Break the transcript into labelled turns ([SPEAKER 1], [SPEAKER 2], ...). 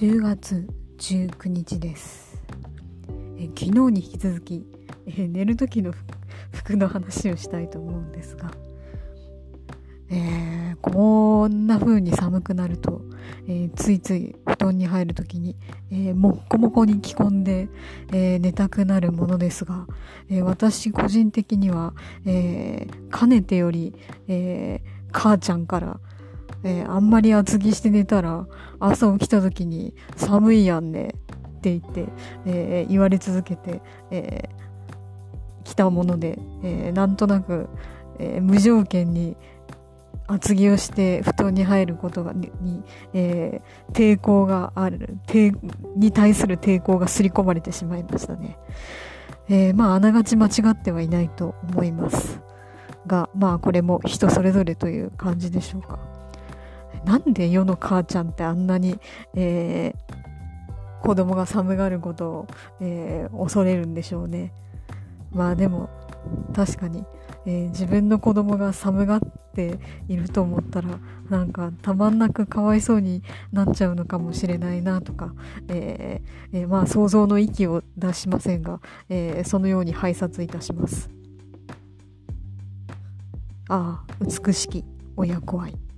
[SPEAKER 1] 10月19日です。え昨日に引き続きえ寝る時の服の話をしたいと思うんですが、えー、こんな風に寒くなると、えー、ついつい布団に入る時に、えー、もっこもこに着込んで、え寝たくなるものですが、え私個人的には、えかねてより、え母ちゃんからえ、あんまり厚着して寝たら朝起きた時に寒いやんねって言って、えー、言われ続けて、えー、来たもので、えー、なんとなく、えー、無条件に厚着をして布団に入ることがに、えー、抵抗がある抵に対する抵抗が刷り込まれてしまいましたね。えー、まああながち間違ってはいないと思いますがまあこれも人それぞれという感じでしょうか。なんで世の母ちゃんってあんなに、えー、子供が寒がることを、えー、恐れるんでしょうね。まあでも確かに、えー、自分の子供が寒がっていると思ったらなんかたまんなくかわいそうになっちゃうのかもしれないなとか、えーえー、まあ想像の域を出しませんが、えー、そのように拝察いたします。ああ美しき親子愛。